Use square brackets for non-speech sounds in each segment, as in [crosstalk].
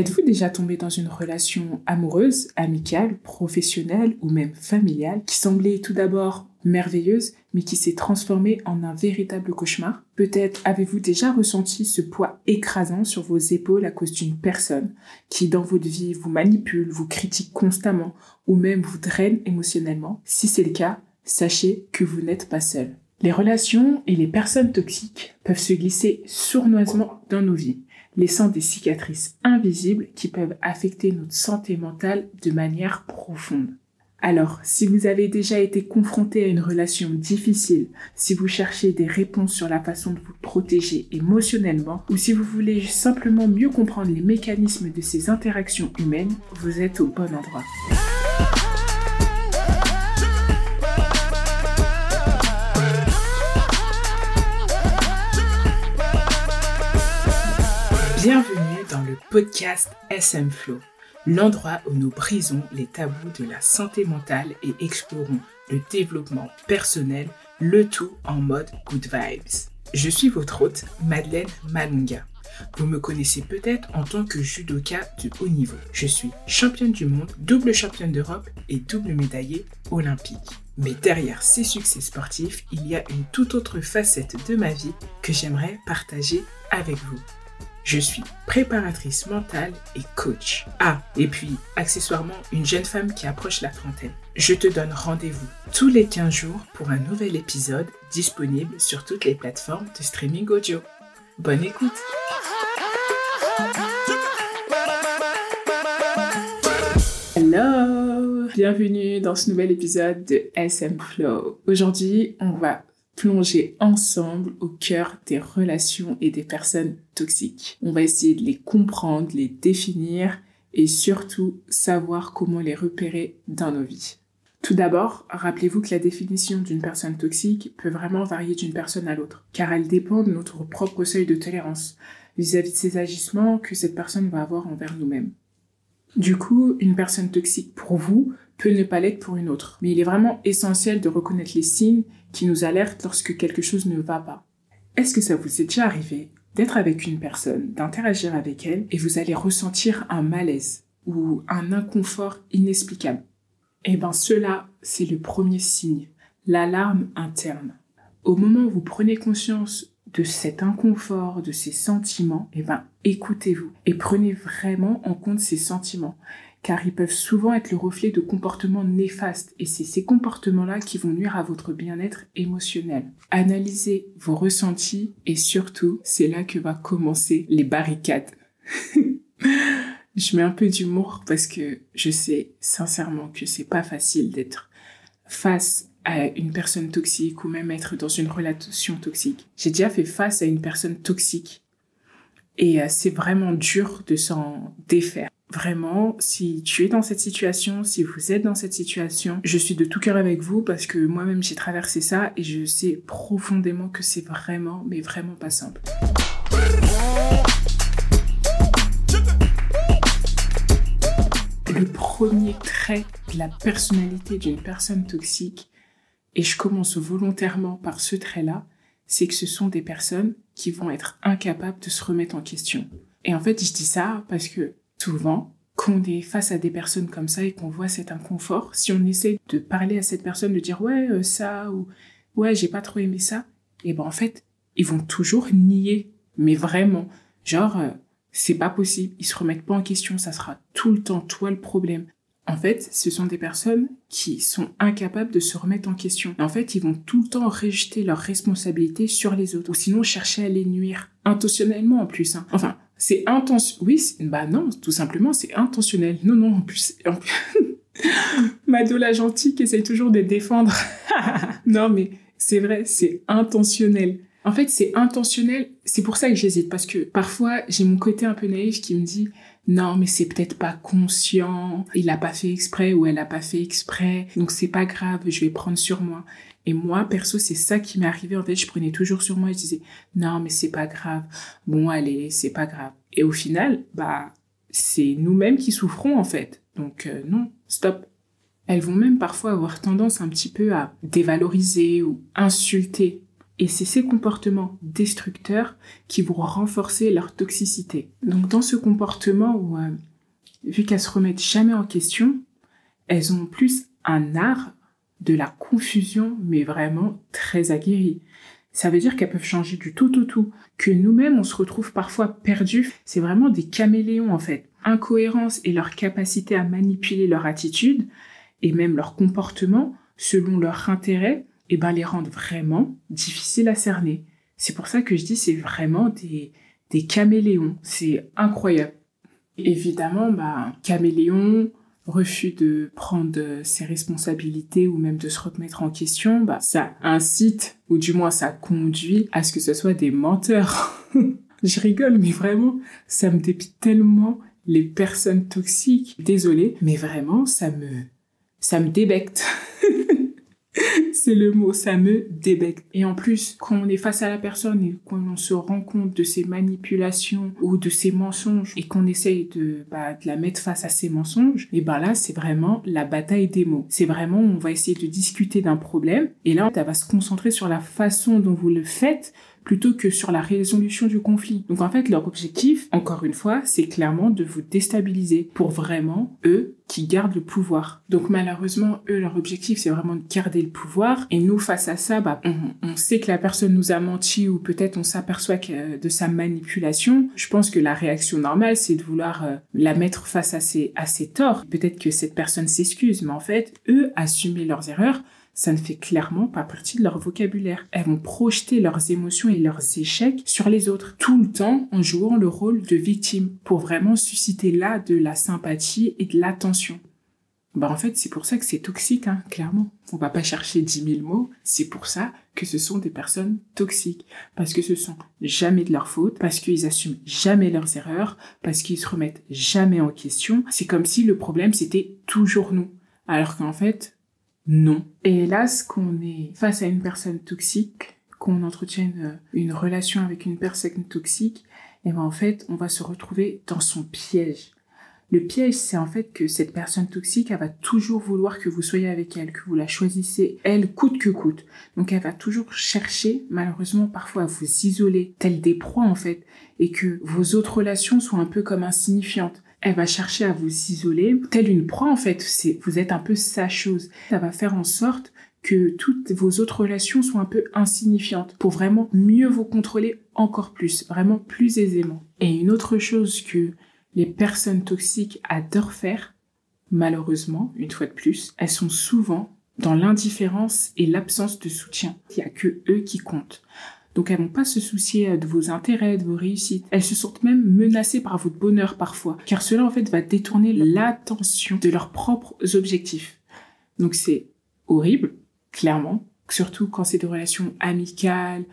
Êtes-vous déjà tombé dans une relation amoureuse, amicale, professionnelle ou même familiale qui semblait tout d'abord merveilleuse mais qui s'est transformée en un véritable cauchemar? Peut-être avez-vous déjà ressenti ce poids écrasant sur vos épaules à cause d'une personne qui dans votre vie vous manipule, vous critique constamment ou même vous draine émotionnellement? Si c'est le cas, sachez que vous n'êtes pas seul. Les relations et les personnes toxiques peuvent se glisser sournoisement dans nos vies laissant des cicatrices invisibles qui peuvent affecter notre santé mentale de manière profonde. Alors, si vous avez déjà été confronté à une relation difficile, si vous cherchez des réponses sur la façon de vous protéger émotionnellement, ou si vous voulez simplement mieux comprendre les mécanismes de ces interactions humaines, vous êtes au bon endroit. Bienvenue dans le podcast SM Flow, l'endroit où nous brisons les tabous de la santé mentale et explorons le développement personnel, le tout en mode good vibes. Je suis votre hôte, Madeleine Malunga. Vous me connaissez peut-être en tant que judoka de haut niveau. Je suis championne du monde, double championne d'Europe et double médaillée olympique. Mais derrière ces succès sportifs, il y a une toute autre facette de ma vie que j'aimerais partager avec vous. Je suis préparatrice mentale et coach. Ah, et puis, accessoirement, une jeune femme qui approche la trentaine. Je te donne rendez-vous tous les 15 jours pour un nouvel épisode disponible sur toutes les plateformes de streaming audio. Bonne écoute Hello Bienvenue dans ce nouvel épisode de SM Flow. Aujourd'hui, on va plonger ensemble au cœur des relations et des personnes toxiques. On va essayer de les comprendre, les définir et surtout savoir comment les repérer dans nos vies. Tout d'abord, rappelez-vous que la définition d'une personne toxique peut vraiment varier d'une personne à l'autre, car elle dépend de notre propre seuil de tolérance vis-à-vis de ces agissements que cette personne va avoir envers nous-mêmes. Du coup, une personne toxique pour vous peut ne pas l'être pour une autre. Mais il est vraiment essentiel de reconnaître les signes qui nous alertent lorsque quelque chose ne va pas. Est-ce que ça vous est déjà arrivé d'être avec une personne, d'interagir avec elle, et vous allez ressentir un malaise ou un inconfort inexplicable? Eh bien, cela, c'est le premier signe, l'alarme interne. Au moment où vous prenez conscience de cet inconfort, de ces sentiments, eh ben, écoutez-vous et prenez vraiment en compte ces sentiments car ils peuvent souvent être le reflet de comportements néfastes et c'est ces comportements-là qui vont nuire à votre bien-être émotionnel. Analysez vos ressentis et surtout, c'est là que va commencer les barricades. [laughs] je mets un peu d'humour parce que je sais sincèrement que c'est pas facile d'être face à une personne toxique ou même être dans une relation toxique. J'ai déjà fait face à une personne toxique et euh, c'est vraiment dur de s'en défaire. Vraiment, si tu es dans cette situation, si vous êtes dans cette situation, je suis de tout cœur avec vous parce que moi-même j'ai traversé ça et je sais profondément que c'est vraiment, mais vraiment pas simple. Le premier trait de la personnalité d'une personne toxique, et je commence volontairement par ce trait-là, c'est que ce sont des personnes qui vont être incapables de se remettre en question. Et en fait, je dis ça parce que souvent, quand on est face à des personnes comme ça et qu'on voit cet inconfort, si on essaie de parler à cette personne, de dire ouais euh, ça ou ouais j'ai pas trop aimé ça, et ben en fait ils vont toujours nier, mais vraiment, genre euh, c'est pas possible, ils se remettent pas en question, ça sera tout le temps toi le problème. En fait, ce sont des personnes qui sont incapables de se remettre en question. En fait, ils vont tout le temps rejeter leurs responsabilités sur les autres, ou sinon chercher à les nuire, intentionnellement en plus. Hein. Enfin, c'est intentionnel. Oui, bah non, tout simplement, c'est intentionnel. Non, non, en plus... En plus... [laughs] Gentille qui essaye toujours de défendre. [laughs] non, mais c'est vrai, c'est intentionnel. En fait, c'est intentionnel. C'est pour ça que j'hésite, parce que parfois, j'ai mon côté un peu naïf qui me dit non, mais c'est peut-être pas conscient, il a pas fait exprès ou elle a pas fait exprès, donc c'est pas grave, je vais prendre sur moi. Et moi, perso, c'est ça qui m'est arrivé. En fait, je prenais toujours sur moi et je disais, non, mais c'est pas grave. Bon, allez, c'est pas grave. Et au final, bah, c'est nous-mêmes qui souffrons, en fait. Donc, euh, non, stop. Elles vont même parfois avoir tendance un petit peu à dévaloriser ou insulter Et c'est ces comportements destructeurs qui vont renforcer leur toxicité. Donc dans ce comportement où, euh, vu qu'elles se remettent jamais en question, elles ont plus un art de la confusion, mais vraiment très aguerri. Ça veut dire qu'elles peuvent changer du tout au tout, que nous-mêmes on se retrouve parfois perdus. C'est vraiment des caméléons en fait. Incohérence et leur capacité à manipuler leur attitude et même leur comportement selon leur intérêt, eh ben les rendent vraiment difficiles à cerner. C'est pour ça que je dis c'est vraiment des, des caméléons. C'est incroyable. Évidemment, bah, caméléon, refus de prendre ses responsabilités ou même de se remettre en question, bah, ça incite, ou du moins ça conduit à ce que ce soit des menteurs. [laughs] Je rigole, mais vraiment, ça me dépite tellement les personnes toxiques. Désolée, mais vraiment, ça me, ça me débecte. [laughs] [laughs] c'est le mot, ça me débecte. Et en plus, quand on est face à la personne et qu'on se rend compte de ses manipulations ou de ses mensonges et qu'on essaye de, bah, de la mettre face à ses mensonges, et ben là, c'est vraiment la bataille des mots. C'est vraiment, on va essayer de discuter d'un problème et là, ça va se concentrer sur la façon dont vous le faites plutôt que sur la résolution du conflit. Donc en fait, leur objectif, encore une fois, c'est clairement de vous déstabiliser pour vraiment, eux, qui gardent le pouvoir. Donc malheureusement, eux, leur objectif, c'est vraiment de garder le pouvoir. Et nous, face à ça, bah, on, sait que la personne nous a menti ou peut-être on s'aperçoit de sa manipulation. Je pense que la réaction normale, c'est de vouloir euh, la mettre face à ses, à ses torts. Peut-être que cette personne s'excuse, mais en fait, eux, assumer leurs erreurs, ça ne fait clairement pas partie de leur vocabulaire. Elles vont projeter leurs émotions et leurs échecs sur les autres, tout le temps en jouant le rôle de victime, pour vraiment susciter là de la sympathie et de l'attention. Bah en fait, c'est pour ça que c'est toxique, hein, clairement. On va pas chercher dix mille mots, c'est pour ça que ce sont des personnes toxiques. Parce que ce sont jamais de leur faute, parce qu'ils assument jamais leurs erreurs, parce qu'ils se remettent jamais en question. C'est comme si le problème c'était toujours nous. Alors qu'en fait, non. Et hélas, qu'on est face à une personne toxique, qu'on entretienne une relation avec une personne toxique, et ben en fait, on va se retrouver dans son piège. Le piège, c'est en fait que cette personne toxique, elle va toujours vouloir que vous soyez avec elle, que vous la choisissez, elle, coûte que coûte. Donc elle va toujours chercher, malheureusement, parfois à vous isoler, tel des proies en fait, et que vos autres relations soient un peu comme insignifiantes elle va chercher à vous isoler, telle une proie en fait. C'est, vous êtes un peu sa chose. Ça va faire en sorte que toutes vos autres relations soient un peu insignifiantes pour vraiment mieux vous contrôler encore plus, vraiment plus aisément. Et une autre chose que les personnes toxiques adorent faire, malheureusement, une fois de plus, elles sont souvent dans l'indifférence et l'absence de soutien. Il n'y a que eux qui comptent. Donc elles vont pas se soucier euh, de vos intérêts, de vos réussites. Elles se sentent même menacées par votre bonheur parfois, car cela en fait va détourner l'attention de leurs propres objectifs. Donc c'est horrible, clairement, surtout quand c'est des relations amicales,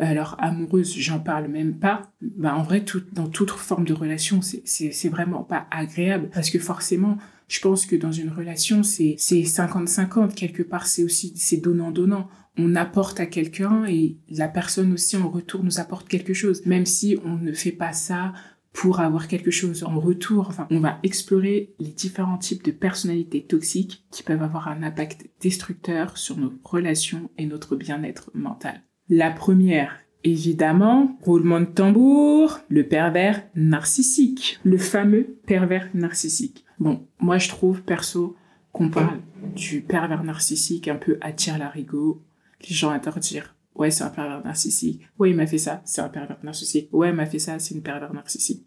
alors amoureuses, j'en parle même pas. Bah en vrai, tout, dans toute forme de relation, c'est vraiment pas agréable parce que forcément, je pense que dans une relation, c'est 50-50 quelque part. C'est aussi c'est donnant donnant on apporte à quelqu'un et la personne aussi en retour nous apporte quelque chose. Même si on ne fait pas ça pour avoir quelque chose en retour. Enfin, on va explorer les différents types de personnalités toxiques qui peuvent avoir un impact destructeur sur nos relations et notre bien-être mental. La première, évidemment, roulement de tambour, le pervers narcissique. Le fameux pervers narcissique. Bon, moi je trouve perso qu'on parle du pervers narcissique un peu à la larigot. Les gens adorent dire ouais c'est un pervers narcissique. Ouais il m'a fait ça c'est un pervers narcissique. Ouais il m'a fait ça c'est une pervers narcissique.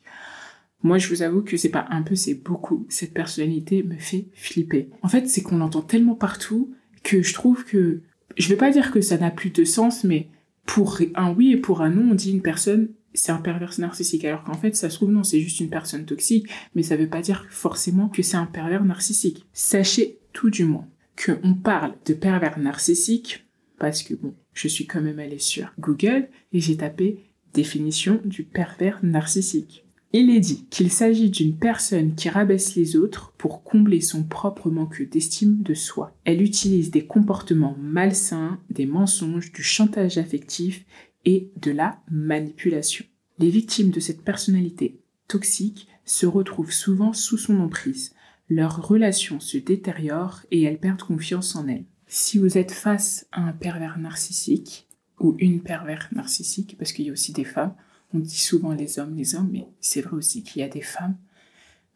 Moi je vous avoue que c'est pas un peu c'est beaucoup. Cette personnalité me fait flipper. En fait c'est qu'on l'entend tellement partout que je trouve que je vais pas dire que ça n'a plus de sens mais pour un oui et pour un non on dit une personne c'est un pervers narcissique alors qu'en fait ça se trouve non c'est juste une personne toxique mais ça veut pas dire forcément que c'est un pervers narcissique sachez tout du moins qu'on parle de pervers narcissique parce que bon, je suis quand même allée sur Google et j'ai tapé définition du pervers narcissique. Il est dit qu'il s'agit d'une personne qui rabaisse les autres pour combler son propre manque d'estime de soi. Elle utilise des comportements malsains, des mensonges, du chantage affectif et de la manipulation. Les victimes de cette personnalité toxique se retrouvent souvent sous son emprise. Leurs relations se détériorent et elles perdent confiance en elles. Si vous êtes face à un pervers narcissique, ou une pervers narcissique, parce qu'il y a aussi des femmes. On dit souvent les hommes, les hommes, mais c'est vrai aussi qu'il y a des femmes.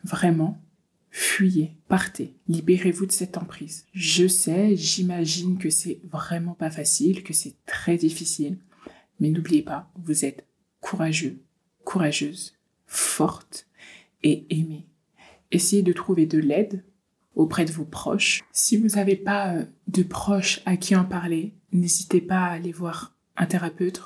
Vraiment, fuyez, partez, libérez-vous de cette emprise. Je sais, j'imagine que c'est vraiment pas facile, que c'est très difficile, mais n'oubliez pas, vous êtes courageux, courageuse, forte et aimée. Essayez de trouver de l'aide auprès de vos proches. Si vous n'avez pas euh, de proches à qui en parler, n'hésitez pas à aller voir un thérapeute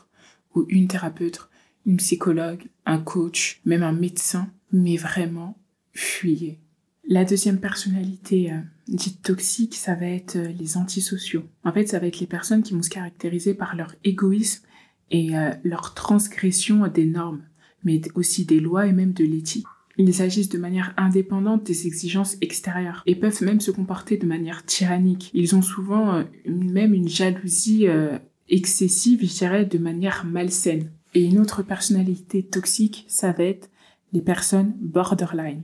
ou une thérapeute, une psychologue, un coach, même un médecin, mais vraiment, fuyez. La deuxième personnalité euh, dite toxique, ça va être euh, les antisociaux. En fait, ça va être les personnes qui vont se caractériser par leur égoïsme et leur transgression des normes, mais aussi des lois et même de l'éthique. Ils agissent de manière indépendante des exigences extérieures et peuvent même se comporter de manière tyrannique. Ils ont souvent euh, même une jalousie euh, excessive, je dirais, de manière malsaine. Et une autre personnalité toxique, ça va être les personnes borderline.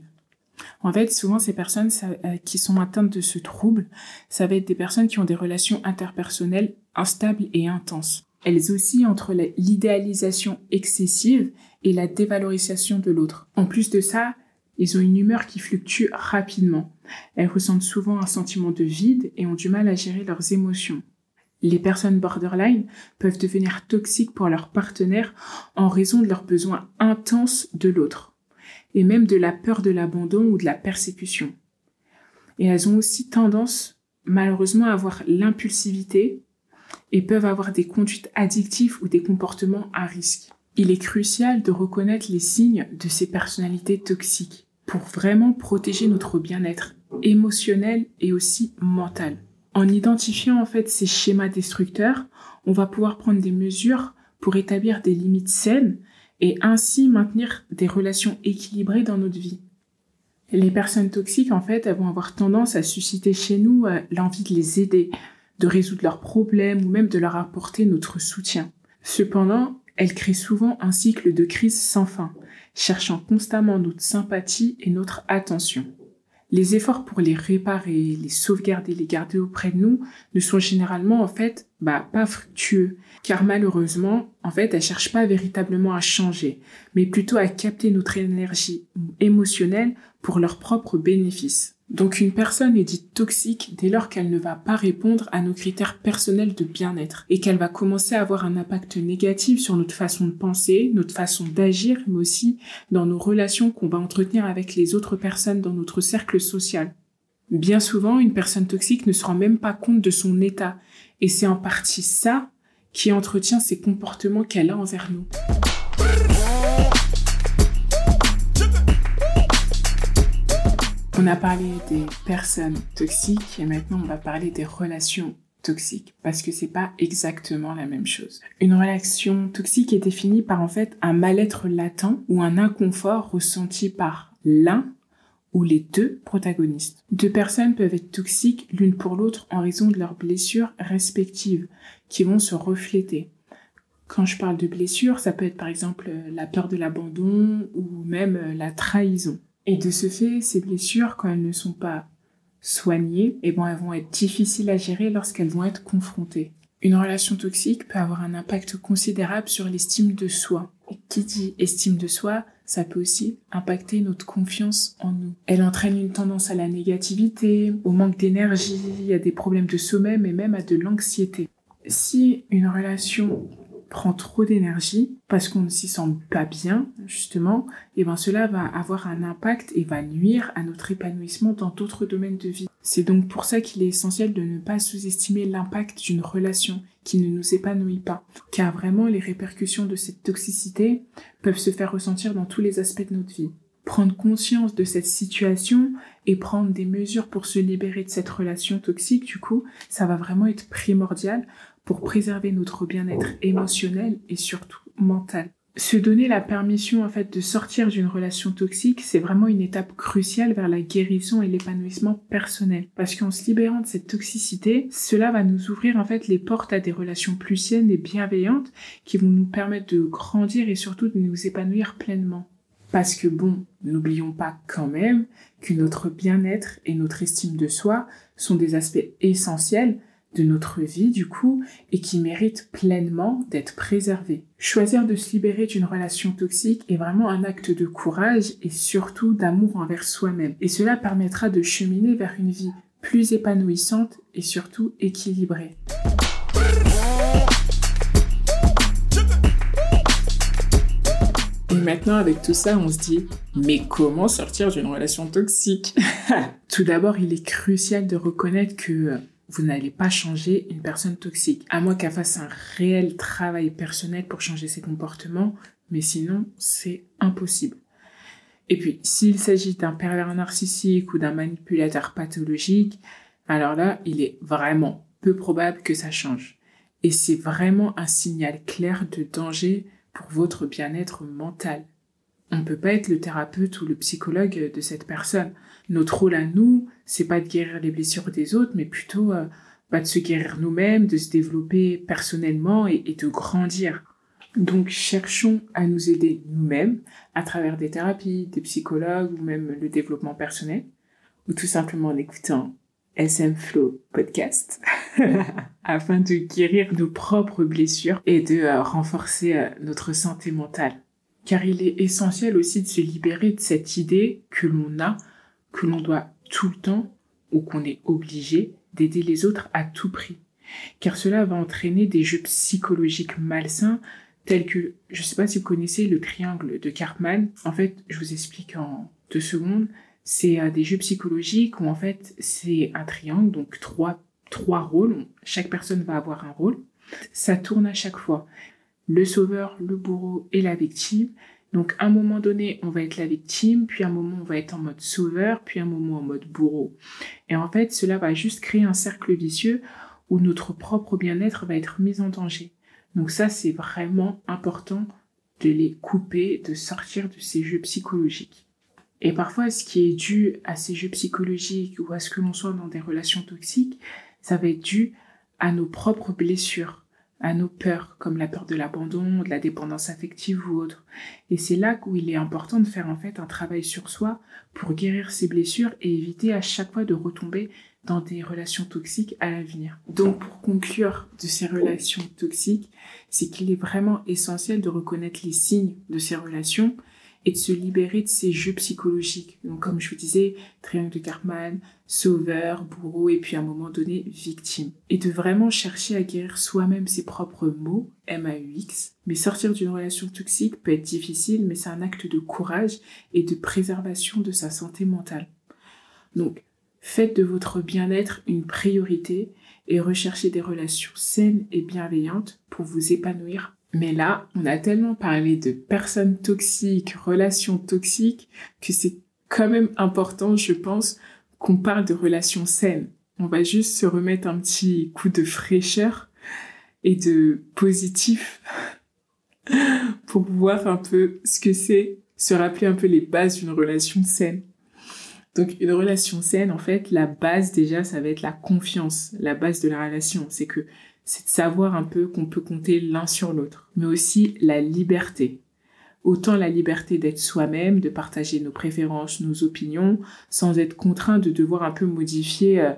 En fait, souvent ces personnes euh, qui sont atteintes de ce trouble, ça va être des personnes qui ont des relations interpersonnelles instables et intenses. Elles oscillent entre l'idéalisation excessive et la dévalorisation de l'autre. En plus de ça, ils ont une humeur qui fluctue rapidement. Elles ressentent souvent un sentiment de vide et ont du mal à gérer leurs émotions. Les personnes borderline peuvent devenir toxiques pour leur partenaire en raison de leurs besoins intenses de l'autre, et même de la peur de l'abandon ou de la persécution. Et elles ont aussi tendance, malheureusement, à avoir l'impulsivité et peuvent avoir des conduites addictives ou des comportements à risque. Il est crucial de reconnaître les signes de ces personnalités toxiques pour vraiment protéger notre bien-être émotionnel et aussi mental. En identifiant en fait ces schémas destructeurs, on va pouvoir prendre des mesures pour établir des limites saines et ainsi maintenir des relations équilibrées dans notre vie. Les personnes toxiques, en fait, elles vont avoir tendance à susciter chez nous euh, l'envie de les aider, de résoudre leurs problèmes ou même de leur apporter notre soutien. Cependant, elle crée souvent un cycle de crise sans fin, cherchant constamment notre sympathie et notre attention. Les efforts pour les réparer, les sauvegarder, les garder auprès de nous ne sont généralement en fait bah, pas fructueux, car malheureusement, en fait, elles cherchent pas véritablement à changer, mais plutôt à capter notre énergie émotionnelle pour leur propre bénéfice. Donc une personne est dite toxique dès lors qu'elle ne va pas répondre à nos critères personnels de bien-être et qu'elle va commencer à avoir un impact négatif sur notre façon de penser, notre façon d'agir, mais aussi dans nos relations qu'on va entretenir avec les autres personnes dans notre cercle social. Bien souvent, une personne toxique ne se rend même pas compte de son état et c'est en partie ça qui entretient ces comportements qu'elle a envers nous. On a parlé des personnes toxiques et maintenant on va parler des relations toxiques parce que c'est pas exactement la même chose. Une relation toxique est définie par en fait un mal-être latent ou un inconfort ressenti par l'un ou les deux protagonistes. Deux personnes peuvent être toxiques l'une pour l'autre en raison de leurs blessures respectives qui vont se refléter. Quand je parle de blessures, ça peut être par exemple la peur de l'abandon ou même la trahison. Et de ce fait, ces blessures, quand elles ne sont pas soignées, eh ben, elles vont être difficiles à gérer lorsqu'elles vont être confrontées. Une relation toxique peut avoir un impact considérable sur l'estime de soi. Et qui dit estime de soi, ça peut aussi impacter notre confiance en nous. Elle entraîne une tendance à la négativité, au manque d'énergie, à des problèmes de sommeil, mais même à de l'anxiété. Si une relation prend trop d'énergie parce qu'on ne s'y sent pas bien, justement, et ben cela va avoir un impact et va nuire à notre épanouissement dans d'autres domaines de vie. C'est donc pour ça qu'il est essentiel de ne pas sous-estimer l'impact d'une relation qui ne nous épanouit pas, car vraiment les répercussions de cette toxicité peuvent se faire ressentir dans tous les aspects de notre vie. Prendre conscience de cette situation et prendre des mesures pour se libérer de cette relation toxique, du coup, ça va vraiment être primordial pour préserver notre bien-être émotionnel et surtout mental. Se donner la permission en fait de sortir d'une relation toxique, c'est vraiment une étape cruciale vers la guérison et l'épanouissement personnel. Parce qu'en se libérant de cette toxicité, cela va nous ouvrir en fait les portes à des relations plus saines et bienveillantes qui vont nous permettre de grandir et surtout de nous épanouir pleinement. Parce que bon, n'oublions pas quand même que notre bien-être et notre estime de soi sont des aspects essentiels de notre vie du coup et qui mérite pleinement d'être préservé. Choisir de se libérer d'une relation toxique est vraiment un acte de courage et surtout d'amour envers soi-même. Et cela permettra de cheminer vers une vie plus épanouissante et surtout équilibrée. Et maintenant, avec tout ça, on se dit, mais comment sortir d'une relation toxique? [laughs] Tout d'abord, il est crucial de reconnaître que vous n'allez pas changer une personne toxique, à moins qu'elle fasse un réel travail personnel pour changer ses comportements, mais sinon, c'est impossible. Et puis, s'il s'agit d'un pervers narcissique ou d'un manipulateur pathologique, alors là, il est vraiment peu probable que ça change. Et c'est vraiment un signal clair de danger pour votre bien-être mental. On ne peut pas être le thérapeute ou le psychologue de cette personne. Notre rôle à nous, c'est pas de guérir les blessures des autres, mais plutôt euh, bah, de se guérir nous-mêmes, de se développer personnellement et, de grandir. Donc cherchons à nous aider nous-mêmes à travers des thérapies, des psychologues ou même le développement personnel, ou tout simplement en écoutant SM Flow podcast [laughs] afin de guérir nos propres blessures et de euh, renforcer euh, notre santé mentale. Car il est essentiel aussi de se libérer de cette idée que l'on a que l'on doit tout le temps ou qu'on est obligé d'aider les autres à tout prix. Car cela va entraîner des jeux psychologiques malsains tels que, je ne sais pas si vous connaissez le triangle de Cartman. En fait, je vous explique en deux secondes. C'est euh, des jeux psychologiques où en fait c'est un triangle, donc trois, trois rôles. Chaque personne va avoir un rôle. Ça tourne à chaque fois. Le sauveur, le bourreau et la victime. Donc, à un moment donné, on va être la victime, puis à un moment, on va être en mode sauveur, puis à un moment en mode bourreau. Et en fait, cela va juste créer un cercle vicieux où notre propre bien-être va être mis en danger. Donc ça, c'est vraiment important de les couper, de sortir de ces jeux psychologiques. Et parfois, ce qui est dû à ces jeux psychologiques ou à ce que l'on soit dans des relations toxiques, ça va être dû à nos propres blessures à nos peurs, comme la peur de l'abandon, de la dépendance affective ou autre. Et c'est là où il est important de faire en fait un travail sur soi pour guérir ces blessures et éviter à chaque fois de retomber dans des relations toxiques à l'avenir. Donc pour conclure de ces relations toxiques, c'est qu'il est vraiment essentiel de reconnaître les signes de ces relations et de se libérer de ces jeux psychologiques. Donc, comme je vous disais, triangle de Cartman, sauveur, bourreau et puis à un moment donné, victime. Et de vraiment chercher à guérir soi-même ses propres mots, M-A-U-X. Mais sortir d'une relation toxique peut être difficile, mais c'est un acte de courage et de préservation de sa santé mentale. Donc, faites de votre bien-être une priorité et recherchez des relations saines et bienveillantes pour vous épanouir mais là, on a tellement parlé de personnes toxiques, relations toxiques, que c'est quand même important, je pense, qu'on parle de relations saines. On va juste se remettre un petit coup de fraîcheur et de positif [laughs] pour voir un peu ce que c'est, se rappeler un peu les bases d'une relation saine. Donc une relation saine, en fait, la base déjà, ça va être la confiance, la base de la relation. C'est que c'est de savoir un peu qu'on peut compter l'un sur l'autre, mais aussi la liberté. Autant la liberté d'être soi-même, de partager nos préférences, nos opinions, sans être contraint de devoir un peu modifier euh,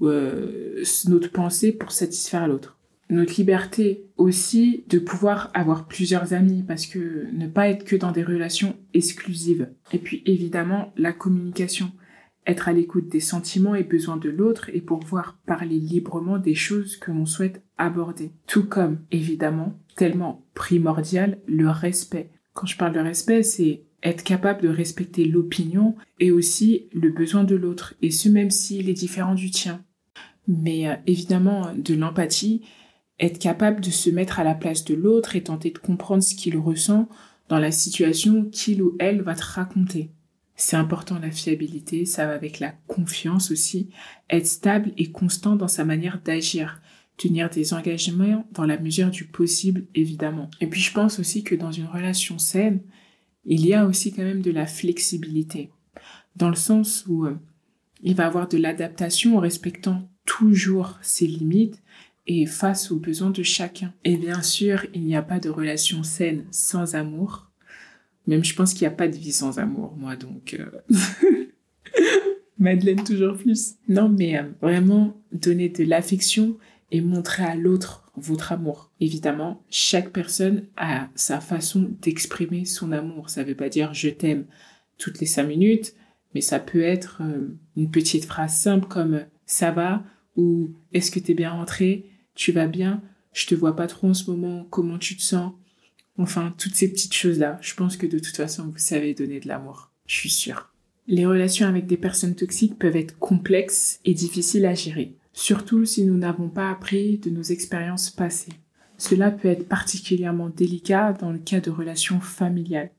euh, notre pensée pour satisfaire l'autre. Notre liberté aussi de pouvoir avoir plusieurs amis, parce que ne pas être que dans des relations exclusives. Et puis évidemment, la communication être à l'écoute des sentiments et besoins de l'autre et pouvoir parler librement des choses que l'on souhaite aborder. Tout comme, évidemment, tellement primordial, le respect. Quand je parle de respect, c'est être capable de respecter l'opinion et aussi le besoin de l'autre, et ce même s'il est différent du tien. Mais euh, évidemment, de l'empathie, être capable de se mettre à la place de l'autre et tenter de comprendre ce qu'il ressent dans la situation qu'il ou elle va te raconter. C'est important la fiabilité, ça va avec la confiance aussi, être stable et constant dans sa manière d'agir, tenir des engagements dans la mesure du possible évidemment. Et puis je pense aussi que dans une relation saine, il y a aussi quand même de la flexibilité, dans le sens où euh, il va avoir de l'adaptation en respectant toujours ses limites et face aux besoins de chacun. Et bien sûr, il n'y a pas de relation saine sans amour. Même je pense qu'il n'y a pas de vie sans amour, moi, donc... Euh, [laughs] Madeleine toujours plus. Non, mais euh, vraiment donner de l'affection et montrer à l'autre votre amour. Évidemment, chaque personne a sa façon d'exprimer son amour. Ça ne veut pas dire je t'aime toutes les cinq minutes, mais ça peut être euh, une petite phrase simple comme ça va ou est-ce que tu es bien rentré, tu vas bien, je te vois pas trop en ce moment, comment tu te sens? Enfin, toutes ces petites choses-là, je pense que de toute façon, vous savez donner de l'amour. Je suis sûre. Les relations avec des personnes toxiques peuvent être complexes et difficiles à gérer, surtout si nous n'avons pas appris de nos expériences passées. Cela peut être particulièrement délicat dans le cas de relations familiales.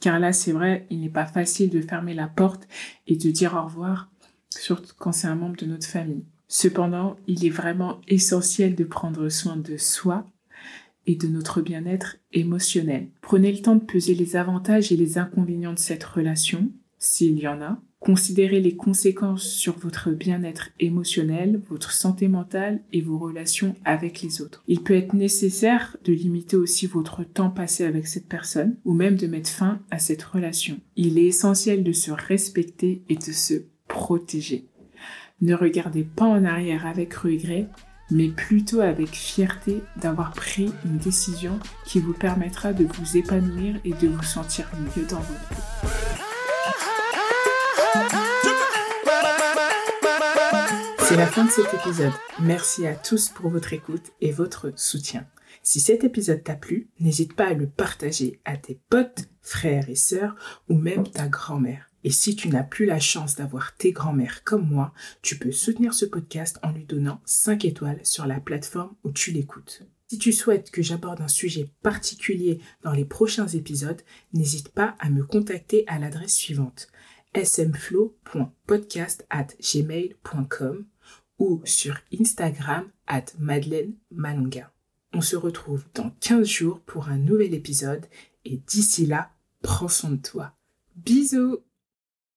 Car là, c'est vrai, il n'est pas facile de fermer la porte et de dire au revoir, surtout quand c'est un membre de notre famille. Cependant, il est vraiment essentiel de prendre soin de soi et de notre bien-être émotionnel. Prenez le temps de peser les avantages et les inconvénients de cette relation, s'il y en a. Considérez les conséquences sur votre bien-être émotionnel, votre santé mentale et vos relations avec les autres. Il peut être nécessaire de limiter aussi votre temps passé avec cette personne ou même de mettre fin à cette relation. Il est essentiel de se respecter et de se protéger. Ne regardez pas en arrière avec regret, mais plutôt avec fierté d'avoir pris une décision qui vous permettra de vous épanouir et de vous sentir mieux dans votre peau. C'est la fin de cet épisode. Merci à tous pour votre écoute et votre soutien. Si cet épisode t'a plu, n'hésite pas à le partager à tes potes, frères et sœurs ou même ta grand-mère. Et si tu n'as plus la chance d'avoir tes grands-mères comme moi, tu peux soutenir ce podcast en lui donnant 5 étoiles sur la plateforme où tu l'écoutes. Si tu souhaites que j'aborde un sujet particulier dans les prochains épisodes, n'hésite pas à me contacter à l'adresse suivante smflow.podcast@gmail.com ou sur Instagram at Madeleine. On se retrouve dans 15 jours pour un nouvel épisode et d'ici là, prends soin de toi. Bisous